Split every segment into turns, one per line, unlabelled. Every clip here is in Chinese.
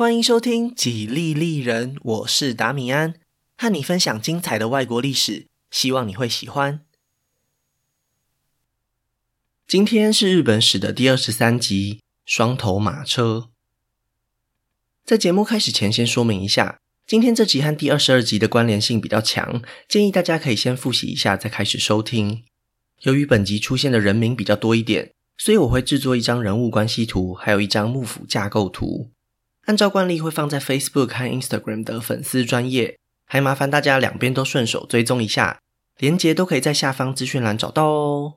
欢迎收听《几利利人》，我是达米安，和你分享精彩的外国历史，希望你会喜欢。今天是日本史的第二十三集，双头马车。在节目开始前，先说明一下，今天这集和第二十二集的关联性比较强，建议大家可以先复习一下，再开始收听。由于本集出现的人名比较多一点，所以我会制作一张人物关系图，还有一张幕府架构图。按照惯例会放在 Facebook 和 Instagram 的粉丝专页，还麻烦大家两边都顺手追踪一下，连结都可以在下方资讯栏找到哦。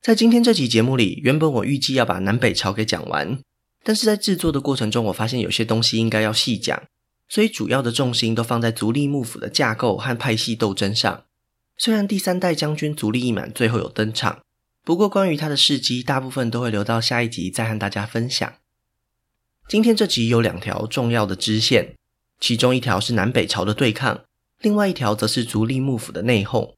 在今天这集节目里，原本我预计要把南北朝给讲完，但是在制作的过程中，我发现有些东西应该要细讲，所以主要的重心都放在足利幕府的架构和派系斗争上。虽然第三代将军足利义满最后有登场，不过关于他的事迹，大部分都会留到下一集再和大家分享。今天这集有两条重要的支线，其中一条是南北朝的对抗，另外一条则是足利幕府的内讧。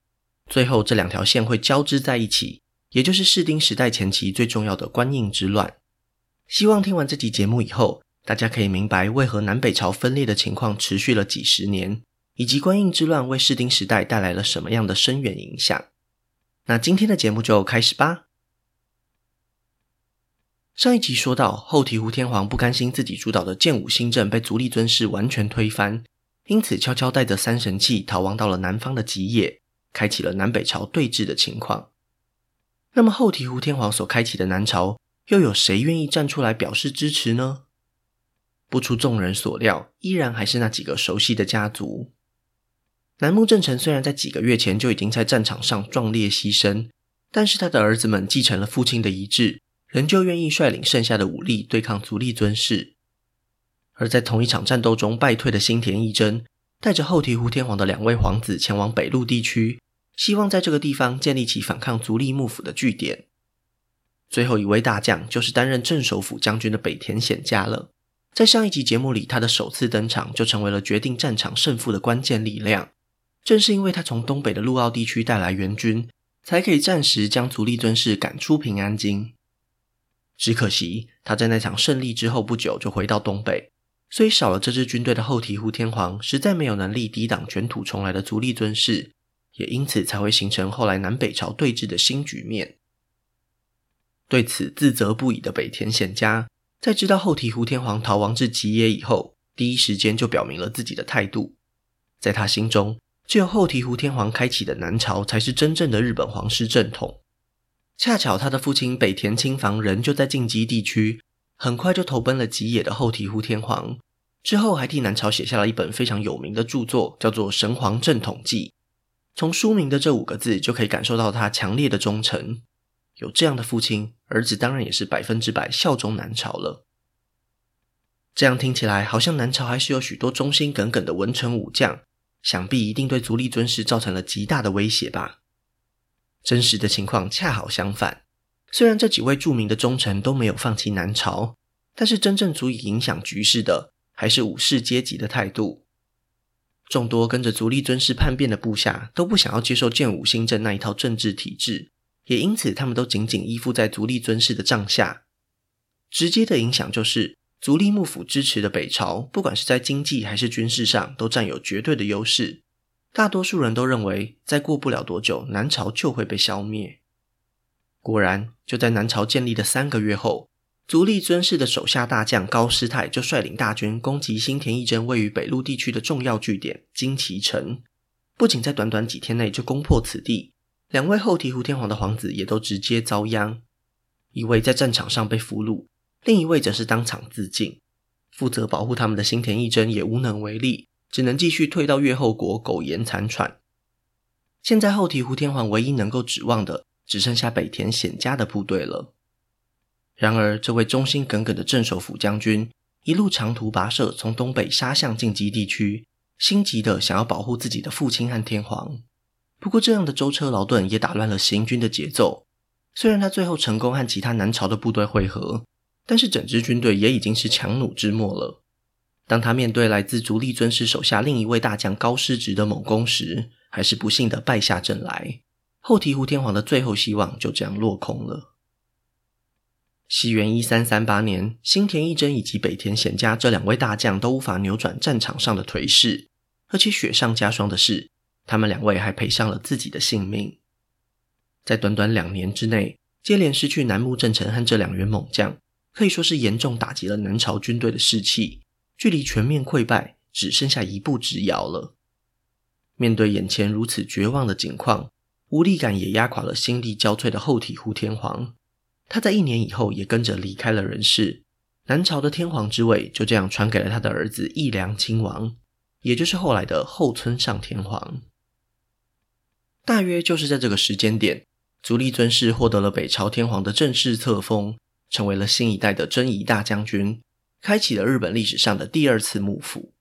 最后这两条线会交织在一起，也就是室町时代前期最重要的官印之乱。希望听完这集节目以后，大家可以明白为何南北朝分裂的情况持续了几十年，以及官印之乱为室町时代带来了什么样的深远影响。那今天的节目就开始吧。上一集说到，后醍醐天皇不甘心自己主导的建武新政被足利尊氏完全推翻，因此悄悄带着三神器逃亡到了南方的吉野，开启了南北朝对峙的情况。那么后醍醐天皇所开启的南朝，又有谁愿意站出来表示支持呢？不出众人所料，依然还是那几个熟悉的家族。楠木正成虽然在几个月前就已经在战场上壮烈牺牲，但是他的儿子们继承了父亲的遗志。仍旧愿意率领剩下的武力对抗足利尊氏，而在同一场战斗中败退的新田义贞，带着后醍醐天皇的两位皇子前往北陆地区，希望在这个地方建立起反抗足利幕府的据点。最后一位大将就是担任镇守府将军的北田显家了。在上一集节目里，他的首次登场就成为了决定战场胜负的关键力量。正是因为他从东北的陆奥地区带来援军，才可以暂时将足利尊氏赶出平安京。只可惜，他在那场胜利之后不久就回到东北，所以少了这支军队的后醍醐天皇实在没有能力抵挡卷土重来的足利尊氏，也因此才会形成后来南北朝对峙的新局面。对此自责不已的北田显家，在知道后醍醐天皇逃亡至吉野以后，第一时间就表明了自己的态度。在他心中，只有后醍醐天皇开启的南朝才是真正的日本皇室正统。恰巧他的父亲北田亲房人就在近畿地区，很快就投奔了吉野的后醍醐天皇，之后还替南朝写下了一本非常有名的著作，叫做《神皇正统记》。从书名的这五个字就可以感受到他强烈的忠诚。有这样的父亲，儿子当然也是百分之百效忠南朝了。这样听起来，好像南朝还是有许多忠心耿耿的文臣武将，想必一定对足利尊氏造成了极大的威胁吧。真实的情况恰好相反，虽然这几位著名的忠臣都没有放弃南朝，但是真正足以影响局势的，还是武士阶级的态度。众多跟着足利尊氏叛变的部下都不想要接受建武新政那一套政治体制，也因此他们都紧紧依附在足利尊氏的帐下。直接的影响就是，足利幕府支持的北朝，不管是在经济还是军事上，都占有绝对的优势。大多数人都认为，再过不了多久，南朝就会被消灭。果然，就在南朝建立的三个月后，足利尊氏的手下大将高师太就率领大军攻击新田义贞位于北陆地区的重要据点金崎城。不仅在短短几天内就攻破此地，两位后醍醐天皇的皇子也都直接遭殃，一位在战场上被俘虏，另一位则是当场自尽。负责保护他们的新田义贞也无能为力。只能继续退到越后国苟延残喘。现在后醍醐天皇唯一能够指望的，只剩下北田显家的部队了。然而，这位忠心耿耿的镇守府将军，一路长途跋涉，从东北杀向近畿地区，心急的想要保护自己的父亲和天皇。不过，这样的舟车劳顿也打乱了行军的节奏。虽然他最后成功和其他南朝的部队会合，但是整支军队也已经是强弩之末了。当他面对来自足利尊氏手下另一位大将高师直的猛攻时，还是不幸的败下阵来。后醍醐天皇的最后希望就这样落空了。西元一三三八年，新田义贞以及北田显家这两位大将都无法扭转战场上的颓势，而且雪上加霜的是，他们两位还赔上了自己的性命。在短短两年之内，接连失去楠木正成和这两员猛将，可以说是严重打击了南朝军队的士气，距离全面溃败只剩下一步之遥了。面对眼前如此绝望的境况，无力感也压垮了心力交瘁的后醍醐天皇。他在一年以后也跟着离开了人世，南朝的天皇之位就这样传给了他的儿子义良亲王，也就是后来的后村上天皇。大约就是在这个时间点，足利尊氏获得了北朝天皇的正式册封，成为了新一代的征夷大将军，开启了日本历史上的第二次幕府。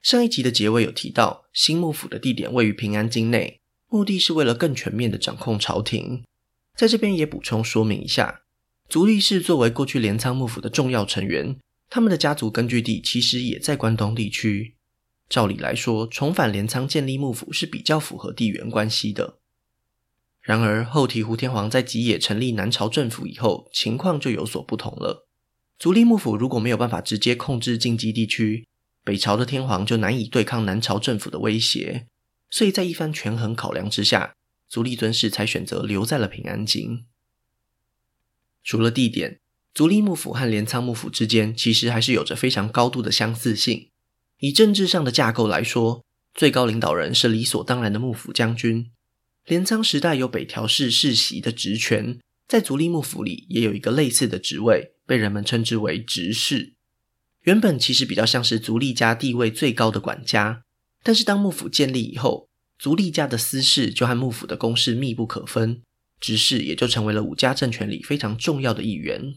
上一集的结尾有提到，新幕府的地点位于平安京内，目的是为了更全面的掌控朝廷。在这边也补充说明一下，足利氏作为过去镰仓幕府的重要成员，他们的家族根据地其实也在关东地区。照理来说，重返镰仓建立幕府是比较符合地缘关系的。然而，后醍醐天皇在吉野成立南朝政府以后，情况就有所不同了。足利幕府如果没有办法直接控制近畿地区，北朝的天皇就难以对抗南朝政府的威胁。所以在一番权衡考量之下，足利尊氏才选择留在了平安京。除了地点，足利幕府和镰仓幕府之间其实还是有着非常高度的相似性。以政治上的架构来说，最高领导人是理所当然的幕府将军。镰仓时代有北条氏世袭的职权，在足利幕府里也有一个类似的职位，被人们称之为执事。原本其实比较像是足利家地位最高的管家，但是当幕府建立以后，足利家的私事就和幕府的公事密不可分，执事也就成为了武家政权里非常重要的一员。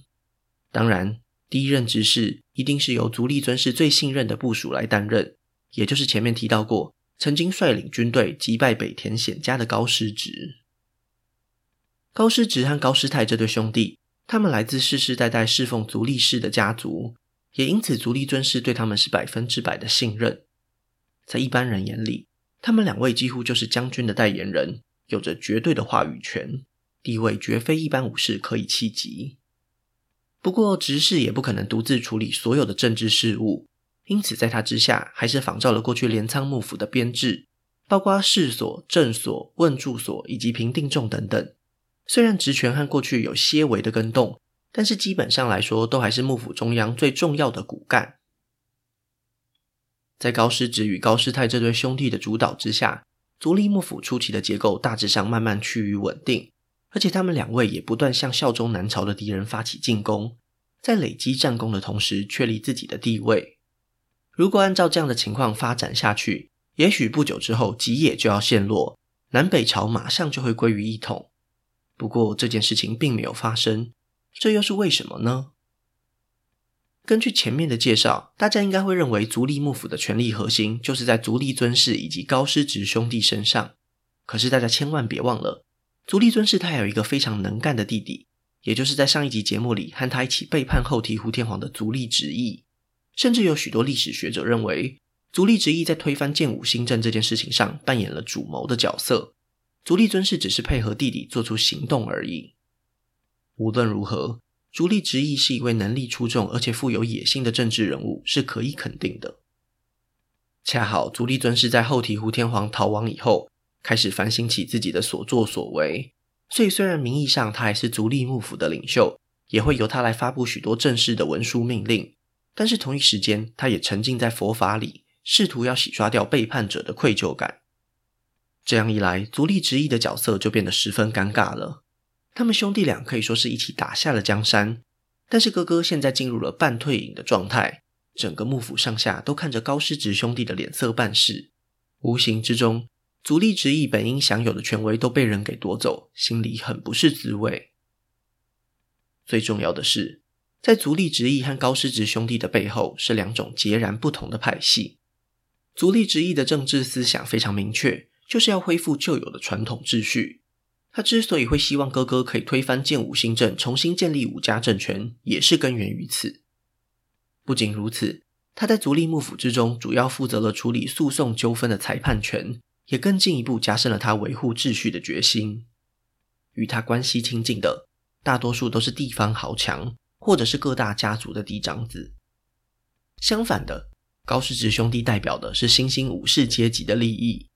当然，第一任执事一定是由足利尊氏最信任的部属来担任，也就是前面提到过，曾经率领军队击败北田显家的高师直。高师直和高师太这对兄弟，他们来自世世代代侍奉足利氏的家族，也因此足利尊氏对他们是百分之百的信任。在一般人眼里，他们两位几乎就是将军的代言人，有着绝对的话语权，地位绝非一般武士可以企及。不过，执事也不可能独自处理所有的政治事务，因此在他之下，还是仿照了过去镰仓幕府的编制，包括市所、正所、问住所以及平定众等等。虽然职权和过去有些微的更动，但是基本上来说，都还是幕府中央最重要的骨干。在高师直与高师太这对兄弟的主导之下，足利幕府初期的结构大致上慢慢趋于稳定，而且他们两位也不断向效忠南朝的敌人发起进攻，在累积战功的同时确立自己的地位。如果按照这样的情况发展下去，也许不久之后吉野就要陷落，南北朝马上就会归于一统。不过这件事情并没有发生，这又是为什么呢？根据前面的介绍，大家应该会认为足利幕府的权力核心就是在足利尊氏以及高师直兄弟身上。可是大家千万别忘了，足利尊氏他有一个非常能干的弟弟，也就是在上一集节目里和他一起背叛后醍醐天皇的足利直义。甚至有许多历史学者认为，足利直义在推翻建武新政这件事情上扮演了主谋的角色，足利尊氏只是配合弟弟做出行动而已。无论如何。足利直义是一位能力出众而且富有野心的政治人物，是可以肯定的。恰好足利尊氏在后醍醐天皇逃亡以后，开始反省起自己的所作所为，所以虽然名义上他还是足利幕府的领袖，也会由他来发布许多正式的文书命令，但是同一时间，他也沉浸在佛法里，试图要洗刷掉背叛者的愧疚感。这样一来，足利直义的角色就变得十分尴尬了。他们兄弟俩可以说是一起打下了江山，但是哥哥现在进入了半退隐的状态，整个幕府上下都看着高师直兄弟的脸色办事，无形之中，足利直义本应享有的权威都被人给夺走，心里很不是滋味。最重要的是，在足利直义和高师直兄弟的背后是两种截然不同的派系。足利直义的政治思想非常明确，就是要恢复旧有的传统秩序。他之所以会希望哥哥可以推翻建武新政，重新建立武家政权，也是根源于此。不仅如此，他在足利幕府之中主要负责了处理诉讼纠纷的裁判权，也更进一步加深了他维护秩序的决心。与他关系亲近的，大多数都是地方豪强，或者是各大家族的嫡长子。相反的，高师直兄弟代表的是新兴武士阶级的利益，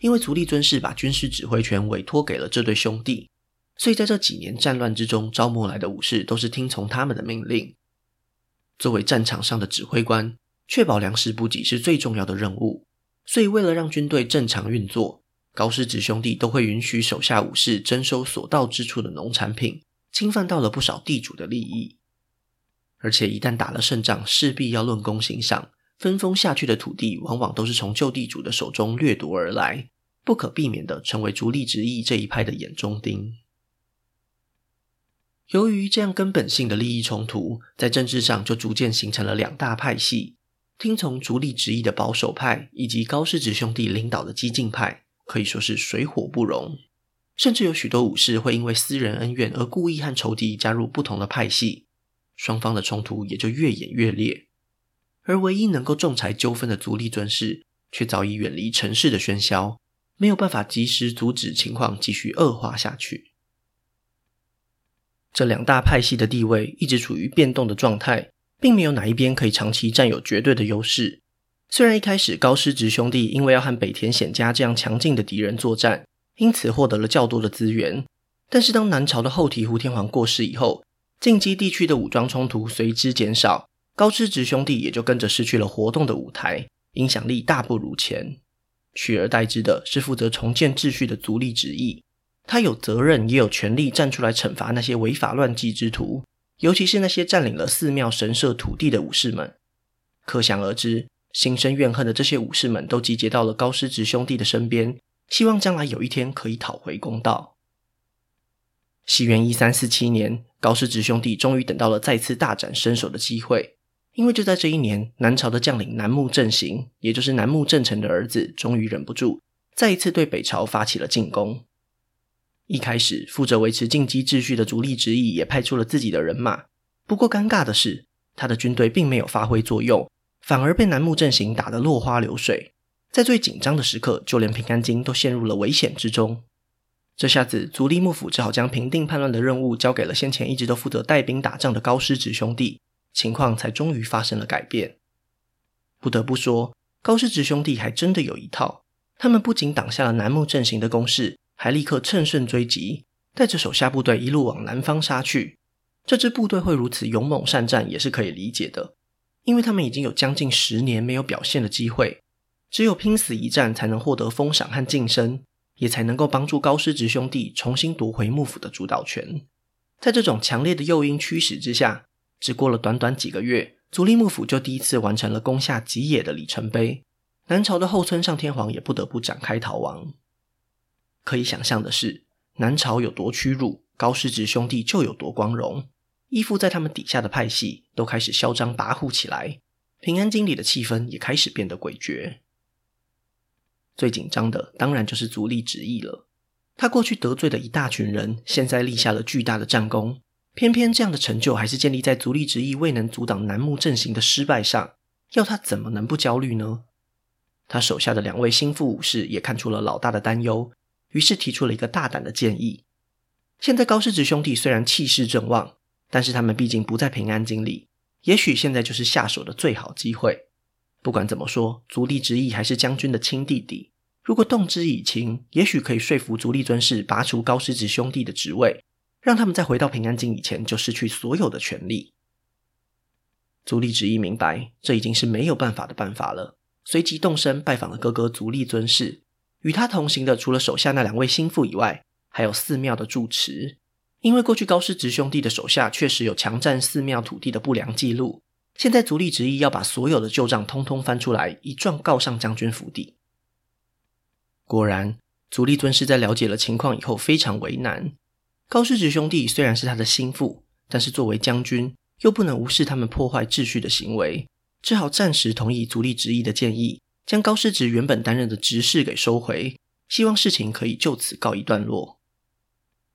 因为足利尊氏把军事指挥权委托给了这对兄弟，所以在这几年战乱之中招募来的武士都是听从他们的命令。作为战场上的指挥官，确保粮食补给是最重要的任务，所以为了让军队正常运作，高师直兄弟都会允许手下武士征收所到之处的农产品，侵犯到了不少地主的利益。而且一旦打了胜仗，势必要论功行赏，分封下去的土地往往都是从旧地主的手中掠夺而来，不可避免的成为足利直义这一派的眼中钉。由于这样根本性的利益冲突，在政治上就逐渐形成了两大派系：听从足利直义的保守派，以及高师直兄弟领导的激进派，可以说是水火不容。甚至有许多武士会因为私人恩怨而故意和仇敌加入不同的派系，双方的冲突也就越演越烈。而唯一能够仲裁纠纷的足利尊氏，却早已远离城市的喧嚣，没有办法及时阻止情况继续恶化下去。这两大派系的地位一直处于变动的状态，并没有哪一边可以长期占有绝对的优势。虽然一开始高师直兄弟因为要和北田显家这样强劲的敌人作战，因此获得了较多的资源，但是当南朝的后醍醐天皇过世以后，近畿地区的武装冲突随之减少，高师直兄弟也就跟着失去了活动的舞台，影响力大不如前。取而代之的是负责重建秩序的足利直义。他有责任，也有权利站出来惩罚那些违法乱纪之徒，尤其是那些占领了寺庙神社土地的武士们。可想而知，心生怨恨的这些武士们都集结到了高师直兄弟的身边，希望将来有一天可以讨回公道。西元一三四七年，高师直兄弟终于等到了再次大展身手的机会，因为就在这一年，南朝的将领南木正行，也就是南木正成的儿子，终于忍不住，再一次对北朝发起了进攻。一开始，负责维持进击秩序的足利直义也派出了自己的人马。不过，尴尬的是，他的军队并没有发挥作用，反而被南木正行打得落花流水。在最紧张的时刻，就连平安京都陷入了危险之中。这下子，足利幕府只好将平定叛乱的任务交给了先前一直都负责带兵打仗的高师直兄弟，情况才终于发生了改变。不得不说，高师直兄弟还真的有一套。他们不仅挡下了南木阵型的攻势。还立刻乘胜追击，带着手下部队一路往南方杀去。这支部队会如此勇猛善战，也是可以理解的，因为他们已经有将近十年没有表现的机会，只有拼死一战才能获得封赏和晋升，也才能够帮助高师直兄弟重新夺回幕府的主导权。在这种强烈的诱因驱使之下，只过了短短几个月，足利幕府就第一次完成了攻下吉野的里程碑。南朝的后村上天皇也不得不展开逃亡。可以想象的是，南朝有多屈辱，高师直兄弟就有多光荣。依附在他们底下的派系都开始嚣张跋扈起来，平安京里的气氛也开始变得诡谲。最紧张的当然就是足利直义了。他过去得罪的一大群人，现在立下了巨大的战功，偏偏这样的成就还是建立在足利直义未能阻挡楠木阵型的失败上，要他怎么能不焦虑呢？他手下的两位心腹武士也看出了老大的担忧。于是提出了一个大胆的建议：现在高师直兄弟虽然气势正旺，但是他们毕竟不在平安京里，也许现在就是下手的最好机会。不管怎么说，足利直义还是将军的亲弟弟，如果动之以情，也许可以说服足利尊氏拔除高师直兄弟的职位，让他们在回到平安京以前就失去所有的权利。足利直义明白这已经是没有办法的办法了，随即动身拜访了哥哥足利尊氏。与他同行的，除了手下那两位心腹以外，还有寺庙的住持。因为过去高师直兄弟的手下确实有强占寺庙土地的不良记录，现在足利直义要把所有的旧账通通翻出来，一状告上将军府邸。果然，足利尊氏在了解了情况以后非常为难。高师直兄弟虽然是他的心腹，但是作为将军，又不能无视他们破坏秩序的行为，只好暂时同意足利直义的建议。将高师直原本担任的职事给收回，希望事情可以就此告一段落。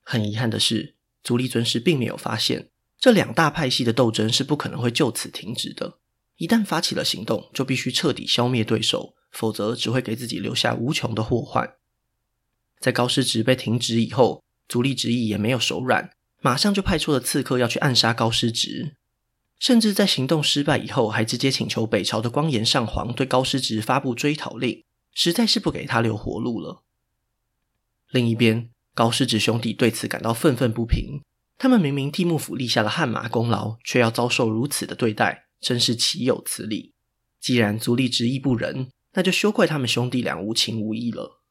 很遗憾的是，足利尊氏并没有发现，这两大派系的斗争是不可能会就此停止的。一旦发起了行动，就必须彻底消灭对手，否则只会给自己留下无穷的祸患。在高师直被停职以后，足利直义也没有手软，马上就派出了刺客要去暗杀高师直，甚至在行动失败以后，还直接请求北朝的光炎上皇对高师直发布追讨令，实在是不给他留活路了。另一边，高师直兄弟对此感到愤愤不平，他们明明替幕府立下了汗马功劳，却要遭受如此的对待，真是岂有此理！既然足利直义不仁，那就休怪他们兄弟俩无情无义了。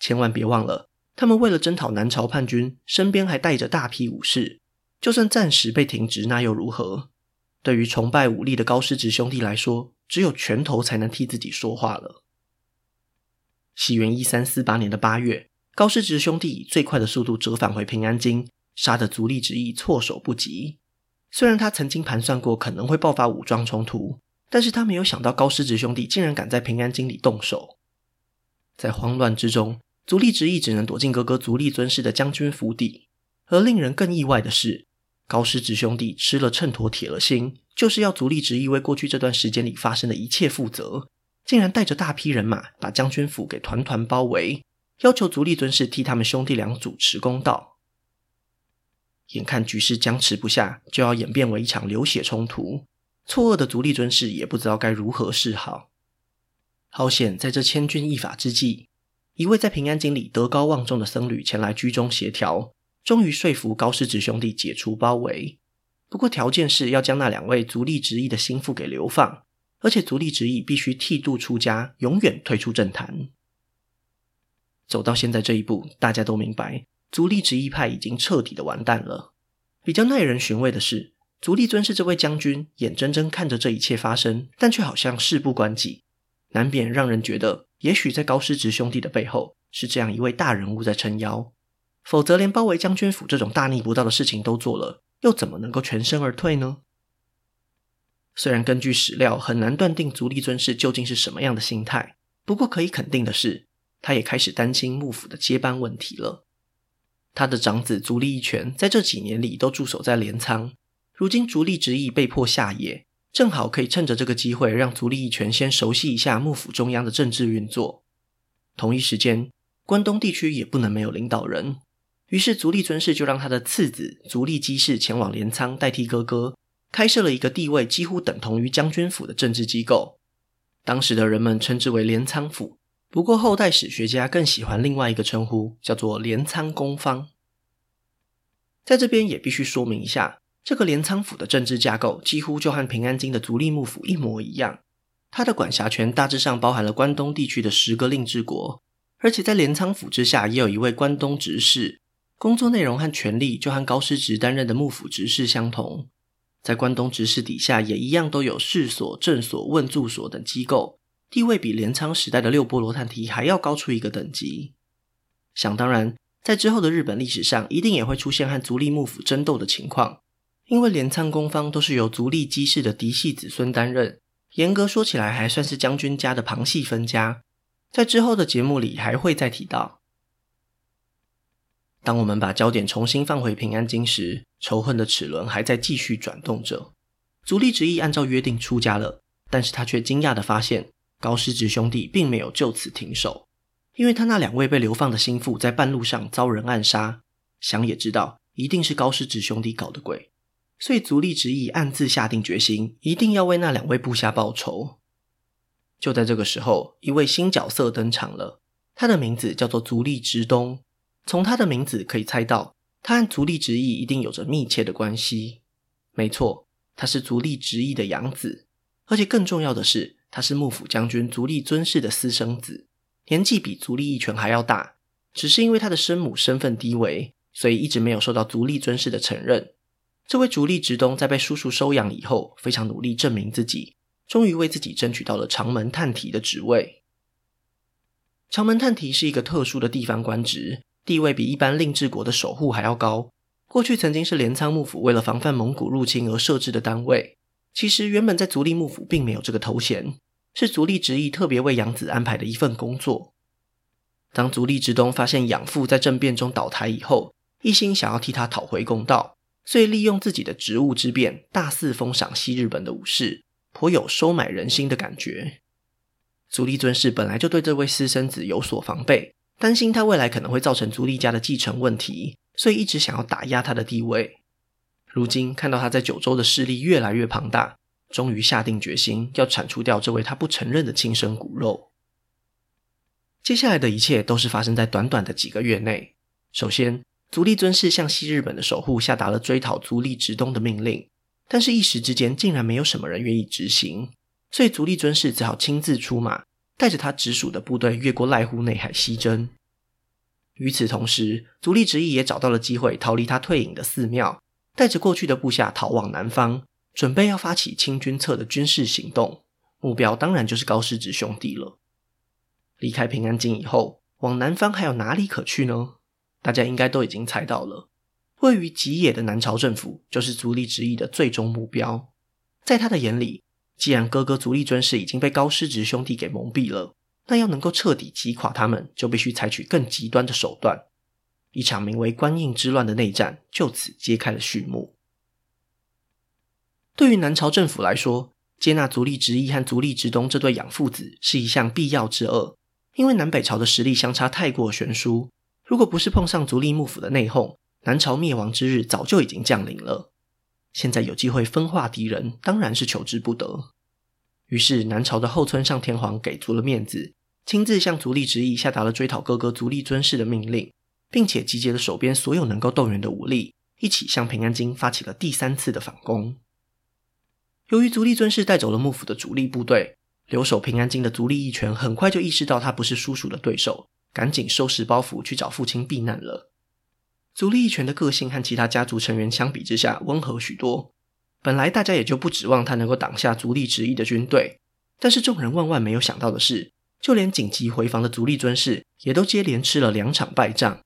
千万别忘了，他们为了征讨南朝叛军，身边还带着大批武士。就算暂时被停职，那又如何？对于崇拜武力的高师直兄弟来说，只有拳头才能替自己说话了。西元一三四八年的八月，高师直兄弟以最快的速度折返回平安京，杀得足利直义措手不及。虽然他曾经盘算过可能会爆发武装冲突。但是他没有想到，高师直兄弟竟然敢在平安京里动手。在慌乱之中，足利直义只能躲进哥哥足利尊氏的将军府邸。而令人更意外的是，高师直兄弟吃了秤砣铁了心，就是要足利直义为过去这段时间里发生的一切负责。竟然带着大批人马把将军府给团团包围，要求足利尊氏替他们兄弟俩主持公道。眼看局势僵持不下，就要演变为一场流血冲突。错愕的足利尊氏也不知道该如何是好。好险，在这千钧一发之际，一位在平安京里德高望重的僧侣前来居中协调，终于说服高师直兄弟解除包围。不过条件是要将那两位足利直义的心腹给流放，而且足利直义必须剃度出家，永远退出政坛。走到现在这一步，大家都明白，足利直义派已经彻底的完蛋了。比较耐人寻味的是，足利尊氏这位将军眼睁睁看着这一切发生，但却好像事不关己，难免让人觉得，也许在高师直兄弟的背后是这样一位大人物在撑腰，否则连包围将军府这种大逆不道的事情都做了，又怎么能够全身而退呢？虽然根据史料很难断定足利尊氏究竟是什么样的心态，不过可以肯定的是，他也开始担心幕府的接班问题了。他的长子足利义权在这几年里都驻守在镰仓。如今足利直义被迫下野，正好可以趁着这个机会，让足利义权先熟悉一下幕府中央的政治运作。同一时间，关东地区也不能没有领导人，于是足利尊氏就让他的次子足利基氏前往镰仓代替哥哥，开设了一个地位几乎等同于将军府的政治机构。当时的人们称之为镰仓府，不过后代史学家更喜欢另外一个称呼，叫做镰仓公方。在这边也必须说明一下。这个镰仓府的政治架构几乎就和平安京的足利幕府一模一样，它的管辖权大致上包含了关东地区的十个令制国，而且在镰仓府之下也有一位关东执事，工作内容和权力就和高师直担任的幕府执事相同。在关东执事底下也一样都有试所、正所、问住所等机构，地位比镰仓时代的六波罗探题还要高出一个等级。想当然，在之后的日本历史上，一定也会出现和足利幕府争斗的情况。因为镰仓公方都是由足利基氏的嫡系子孙担任，严格说起来还算是将军家的旁系分家，在之后的节目里还会再提到。当我们把焦点重新放回平安京时，仇恨的齿轮还在继续转动着。足利直义按照约定出家了，但是他却惊讶地发现，高师直兄弟并没有就此停手，因为他那两位被流放的心腹在半路上遭人暗杀，想也知道一定是高师直兄弟搞的鬼。所以，足利直义暗自下定决心，一定要为那两位部下报仇。就在这个时候，一位新角色登场了，他的名字叫做足利直东。从他的名字可以猜到，他和足利直义一定有着密切的关系。没错，他是足利直义的养子，而且更重要的是，他是幕府将军足利尊氏的私生子，年纪比足利义权还要大。只是因为他的生母身份低微，所以一直没有受到足利尊氏的承认。这位足利直东在被叔叔收养以后，非常努力证明自己，终于为自己争取到了长门探题的职位。长门探题是一个特殊的地方官职，地位比一般令制国的守护还要高。过去曾经是镰仓幕府为了防范蒙古入侵而设置的单位。其实原本在足利幕府并没有这个头衔，是足利直义特别为养子安排的一份工作。当足利直东发现养父在政变中倒台以后，一心想要替他讨回公道。所以，利用自己的职务之便，大肆封赏西日本的武士，颇有收买人心的感觉。足利尊氏本来就对这位私生子有所防备，担心他未来可能会造成足利家的继承问题，所以一直想要打压他的地位。如今看到他在九州的势力越来越庞大，终于下定决心要铲除掉这位他不承认的亲生骨肉。接下来的一切都是发生在短短的几个月内。首先，足利尊氏向西日本的守护下达了追讨足利直东的命令，但是，一时之间竟然没有什么人愿意执行，所以足利尊氏只好亲自出马，带着他直属的部队越过濑户内海西征。与此同时，足利直义也找到了机会逃离他退隐的寺庙，带着过去的部下逃往南方，准备要发起清君侧的军事行动，目标当然就是高师直兄弟了。离开平安京以后，往南方还有哪里可去呢？大家应该都已经猜到了，位于吉野的南朝政府就是足利直义的最终目标。在他的眼里，既然哥哥足利尊氏已经被高师直兄弟给蒙蔽了，那要能够彻底击垮他们，就必须采取更极端的手段。一场名为官印之乱的内战就此揭开了序幕。对于南朝政府来说，接纳足利直义和足利直东这对养父子是一项必要之恶。因为南北朝的实力相差太过悬殊，如果不是碰上足利幕府的内讧，南朝灭亡之日早就已经降临了。现在有机会分化敌人，当然是求之不得。于是南朝的后村上天皇给足了面子，亲自向足利直义下达了追讨哥哥足利尊氏的命令，并且集结了手边所有能够动员的武力，一起向平安京发起了第三次的反攻。由于足利尊氏带走了幕府的主力部队。留守平安京的足利义权很快就意识到他不是叔叔的对手，赶紧收拾包袱去找父亲避难了。足利义权的个性和其他家族成员相比之下温和许多，本来大家也就不指望他能够挡下足利直义的军队，但是众人万万没有想到的是，就连紧急回防的足利尊氏也都接连吃了两场败仗。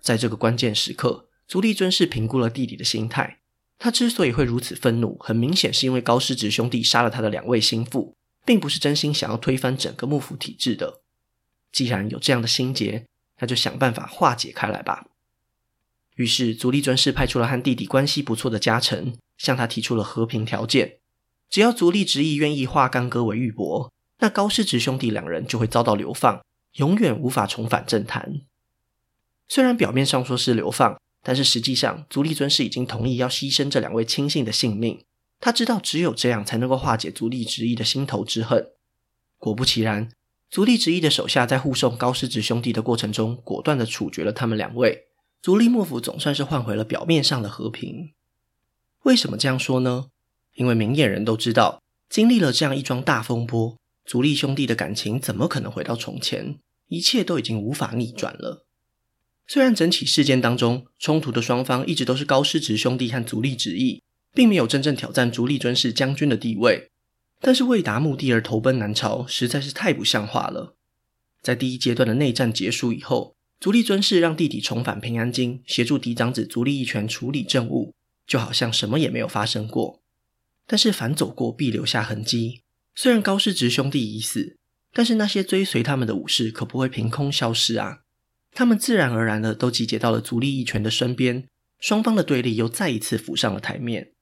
在这个关键时刻，足利尊氏评估了弟弟的心态，他之所以会如此愤怒，很明显是因为高师直兄弟杀了他的两位心腹。并不是真心想要推翻整个幕府体制的。既然有这样的心结，那就想办法化解开来吧。于是，足利尊氏派出了和弟弟关系不错的家臣，向他提出了和平条件：只要足利直义愿意化干戈为玉帛，那高师直兄弟两人就会遭到流放，永远无法重返政坛。虽然表面上说是流放，但是实际上，足利尊氏已经同意要牺牲这两位亲信的性命。他知道，只有这样才能够化解足利直义的心头之恨。果不其然，足利直义的手下在护送高师直兄弟的过程中，果断地处决了他们两位。足利幕府总算是换回了表面上的和平。为什么这样说呢？因为明眼人都知道，经历了这样一桩大风波，足利兄弟的感情怎么可能回到从前？一切都已经无法逆转了。虽然整起事件当中，冲突的双方一直都是高师直兄弟和足利直义。并没有真正挑战足利尊氏将军的地位，但是为达目的而投奔南朝，实在是太不像话了。在第一阶段的内战结束以后，足利尊氏让弟弟重返平安京，协助嫡长子足利义权处理政务，就好像什么也没有发生过。但是凡走过必留下痕迹，虽然高师直兄弟已死，但是那些追随他们的武士可不会凭空消失啊！他们自然而然的都集结到了足利义权的身边，双方的对立又再一次浮上了台面。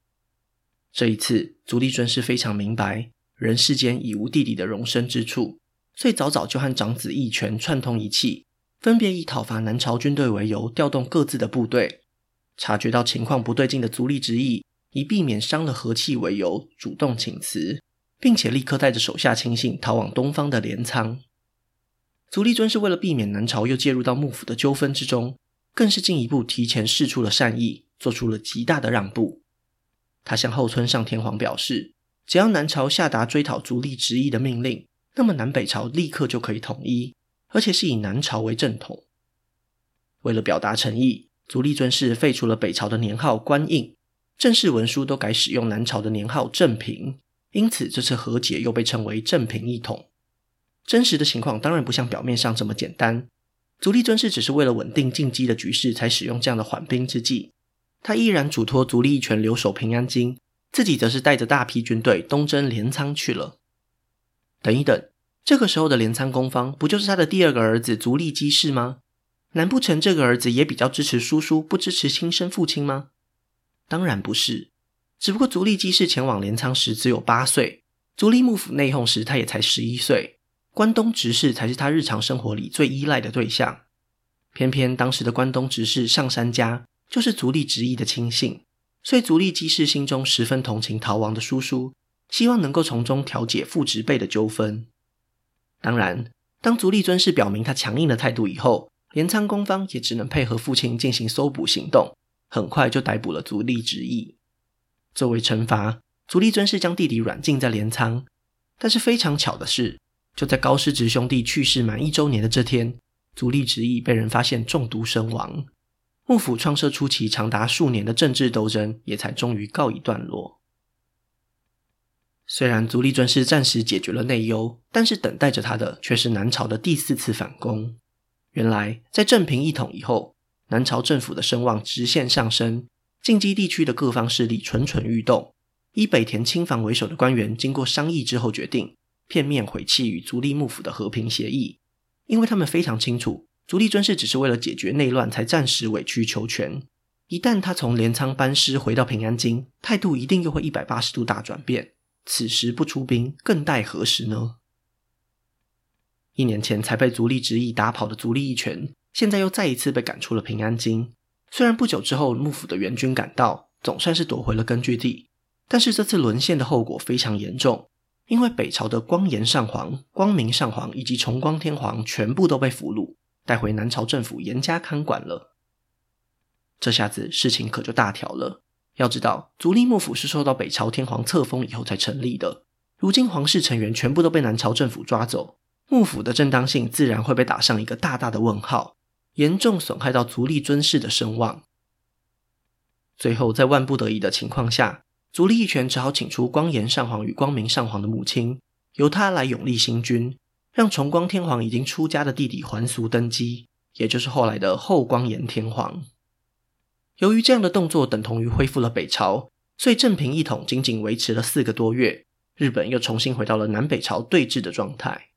这一次，足利尊是非常明白，人世间已无弟弟的容身之处，所以早早就和长子义权串通一气，分别以讨伐南朝军队为由，调动各自的部队。察觉到情况不对劲的足利直义，以避免伤了和气为由，主动请辞，并且立刻带着手下亲信逃往东方的镰仓。足利尊是为了避免南朝又介入到幕府的纠纷之中，更是进一步提前释出了善意，做出了极大的让步。他向后村上天皇表示，只要南朝下达追讨足利直义的命令，那么南北朝立刻就可以统一，而且是以南朝为正统。为了表达诚意，足利尊氏废除了北朝的年号官印，正式文书都改使用南朝的年号正平，因此这次和解又被称为正平一统。真实的情况当然不像表面上这么简单，足利尊氏只是为了稳定进击的局势，才使用这样的缓兵之计。他依然嘱托足利义权留守平安京，自己则是带着大批军队东征镰仓去了。等一等，这个时候的镰仓公方不就是他的第二个儿子足利基氏吗？难不成这个儿子也比较支持叔叔，不支持亲生父亲吗？当然不是，只不过足利基氏前往镰仓时只有八岁，足利幕府内讧时他也才十一岁。关东执事才是他日常生活里最依赖的对象。偏偏当时的关东执事上杉家就是足利直义的亲信，所以足利基氏心中十分同情逃亡的叔叔，希望能够从中调解父执辈的纠纷。当然，当足利尊氏表明他强硬的态度以后，镰仓公方也只能配合父亲进行搜捕行动，很快就逮捕了足利直义。作为惩罚，足利尊氏将弟弟软禁在镰仓。但是非常巧的是，就在高师直兄弟去世满一周年的这天，足利直义被人发现中毒身亡。幕府创设初期长达数年的政治斗争也才终于告一段落。虽然足利尊氏暂时解决了内忧，但是等待着他的却是南朝的第四次反攻。原来，在正平一统以后，南朝政府的声望直线上升，近畿地区的各方势力蠢蠢欲动。以北田亲房为首的官员经过商议之后，决定片面毁弃与足利幕府的和平协议，因为他们非常清楚，足利尊氏只是为了解决内乱才暂时委曲求全。一旦他从镰仓班师回到平安京，态度一定又会一百八十度大转变。此时不出兵，更待何时呢？一年前才被足利直义打跑的足利义权，现在又再一次被赶出了平安京。虽然不久之后幕府的援军赶到，总算是夺回了根据地。但是这次沦陷的后果非常严重，因为北朝的光严上皇、光明上皇以及重光天皇全部都被俘虏，带回南朝政府严加看管了。这下子事情可就大条了。要知道，足利幕府是受到北朝天皇册封以后才成立的，如今皇室成员全部都被南朝政府抓走，幕府的正当性自然会被打上一个大大的问号，严重损害到足利尊氏的声望。最后，在万不得已的情况下，足利义权只好请出光严上皇与光明上皇的母亲，由他来永立新君，让崇光天皇已经出家的弟弟还俗登基，也就是后来的后光严天皇。由于这样的动作等同于恢复了北朝，所以正平一统仅仅维持了四个多月，日本又重新回到了南北朝对峙的状态。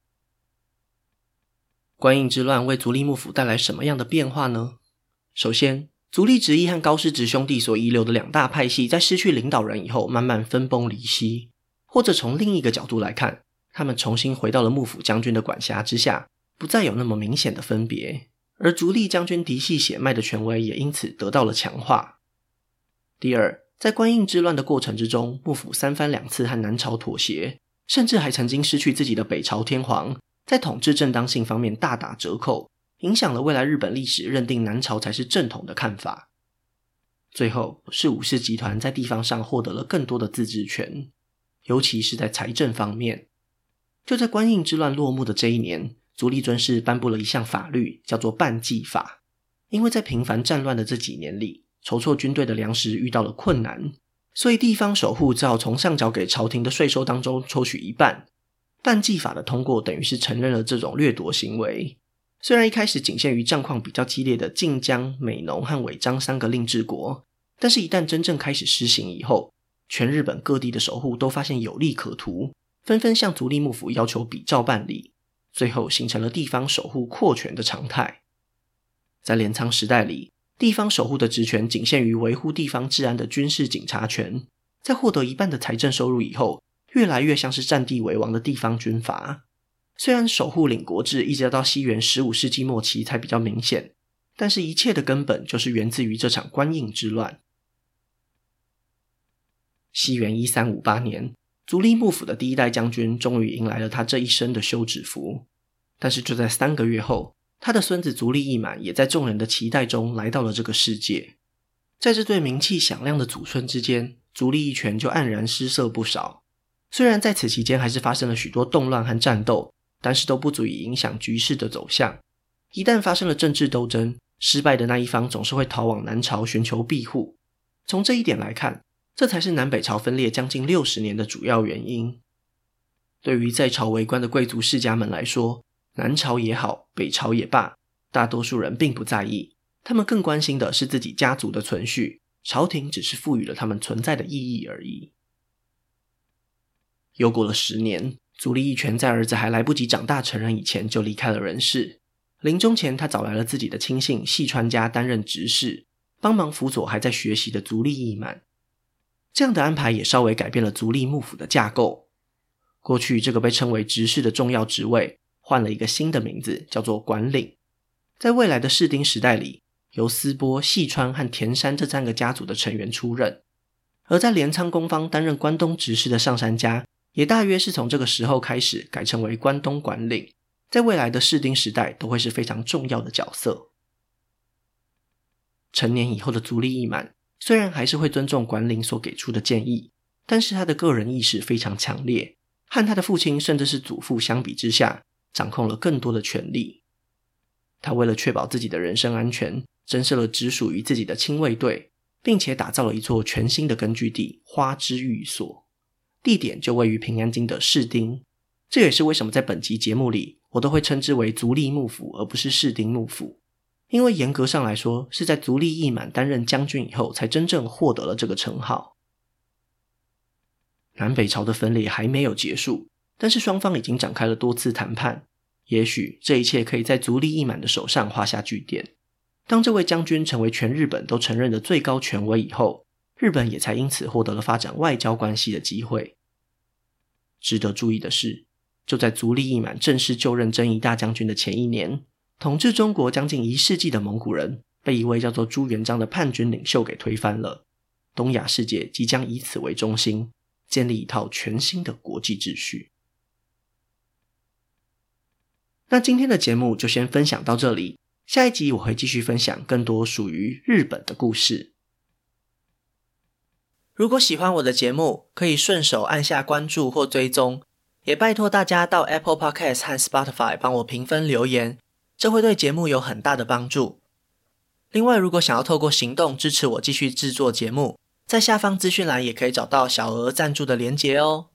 官印之乱为足利幕府带来什么样的变化呢？首先，足利直义和高师直兄弟所遗留的两大派系，在失去领导人以后，慢慢分崩离析；或者从另一个角度来看，他们重新回到了幕府将军的管辖之下，不再有那么明显的分别。而足利将军嫡系血脉的权威也因此得到了强化。第二，在官印之乱的过程之中，幕府三番两次和南朝妥协，甚至还曾经失去自己的北朝天皇，在统治正当性方面大打折扣。影响了未来日本历史认定南朝才是正统的看法。最后是武士集团在地方上获得了更多的自治权，尤其是在财政方面。就在官印之乱落幕的这一年，足利尊氏颁布了一项法律，叫做半计法。因为在频繁战乱的这几年里，筹措军队的粮食遇到了困难，所以地方守护只好从上缴给朝廷的税收当中抽取一半。半计法的通过，等于是承认了这种掠夺行为。虽然一开始仅限于战况比较激烈的近江、美浓和尾张三个令制国，但是，一旦真正开始施行以后，全日本各地的守护都发现有利可图，纷纷向足利幕府要求比照办理，最后形成了地方守护扩权的常态。在镰仓时代里，地方守护的职权仅限于维护地方治安的军事警察权，在获得一半的财政收入以后，越来越像是占地为王的地方军阀。虽然守护领国制一直到西元十五世纪末期才比较明显，但是一切的根本就是源自于这场官印之乱。西元一三五八年，足利幕府的第一代将军终于迎来了他这一生的休止符。但是就在三个月后，他的孙子足利义满也在众人的期待中来到了这个世界。在这对名气响亮的祖孙之间，足利义权就黯然失色不少。虽然在此期间还是发生了许多动乱和战斗。但是都不足以影响局势的走向。一旦发生了政治斗争，失败的那一方总是会逃往南朝寻求庇护。从这一点来看，这才是南北朝分裂将近六十年的主要原因。对于在朝为官的贵族世家们来说，南朝也好，北朝也罢，大多数人并不在意，他们更关心的是自己家族的存续。朝廷只是赋予了他们存在的意义而已。又过了十年。足利义权在儿子还来不及长大成人以前就离开了人世。临终前，他找来了自己的亲信细川家担任执事，帮忙辅佐还在学习的足利义满。这样的安排也稍微改变了足利幕府的架构。过去，这个被称为执事的重要职位，换了一个新的名字，叫做管领。在未来的室町时代里，由斯波、细川和田山这三个家族的成员出任。而在镰仓公方担任关东执事的上杉家，也大约是从这个时候开始改成为关东管领，在未来的室町时代都会是非常重要的角色。成年以后的足利义满，虽然还是会尊重管领所给出的建议，但是他的个人意识非常强烈，和他的父亲甚至是祖父相比之下，掌控了更多的权力。他为了确保自己的人身安全，增设了只属于自己的亲卫队。并且打造了一座全新的根据地——花之寓所，地点就位于平安京的室町。这也是为什么在本集节目里，我都会称之为足利幕府，而不是室町幕府，因为严格上来说，是在足利义满担任将军以后，才真正获得了这个称号。南北朝的分裂还没有结束，但是双方已经展开了多次谈判，也许这一切可以在足利义满的手上画下句点。当这位将军成为全日本都承认的最高权威以后，日本也才因此获得了发展外交关系的机会。值得注意的是，就在足利义满正式就任征夷大将军的前一年，统治中国将近一世纪的蒙古人被一位叫做朱元璋的叛军领袖给推翻了。东亚世界即将以此为中心，建立一套全新的国际秩序。那今天的节目就先分享到这里。下一集我会继续分享更多属于日本的故事。如果喜欢我的节目，可以顺手按下关注或追踪，也拜托大家到 Apple Podcast 和 Spotify 帮我评分留言，这会对节目有很大的帮助。另外，如果想要透过行动支持我继续制作节目，在下方资讯栏也可以找到小额赞助的连结哦。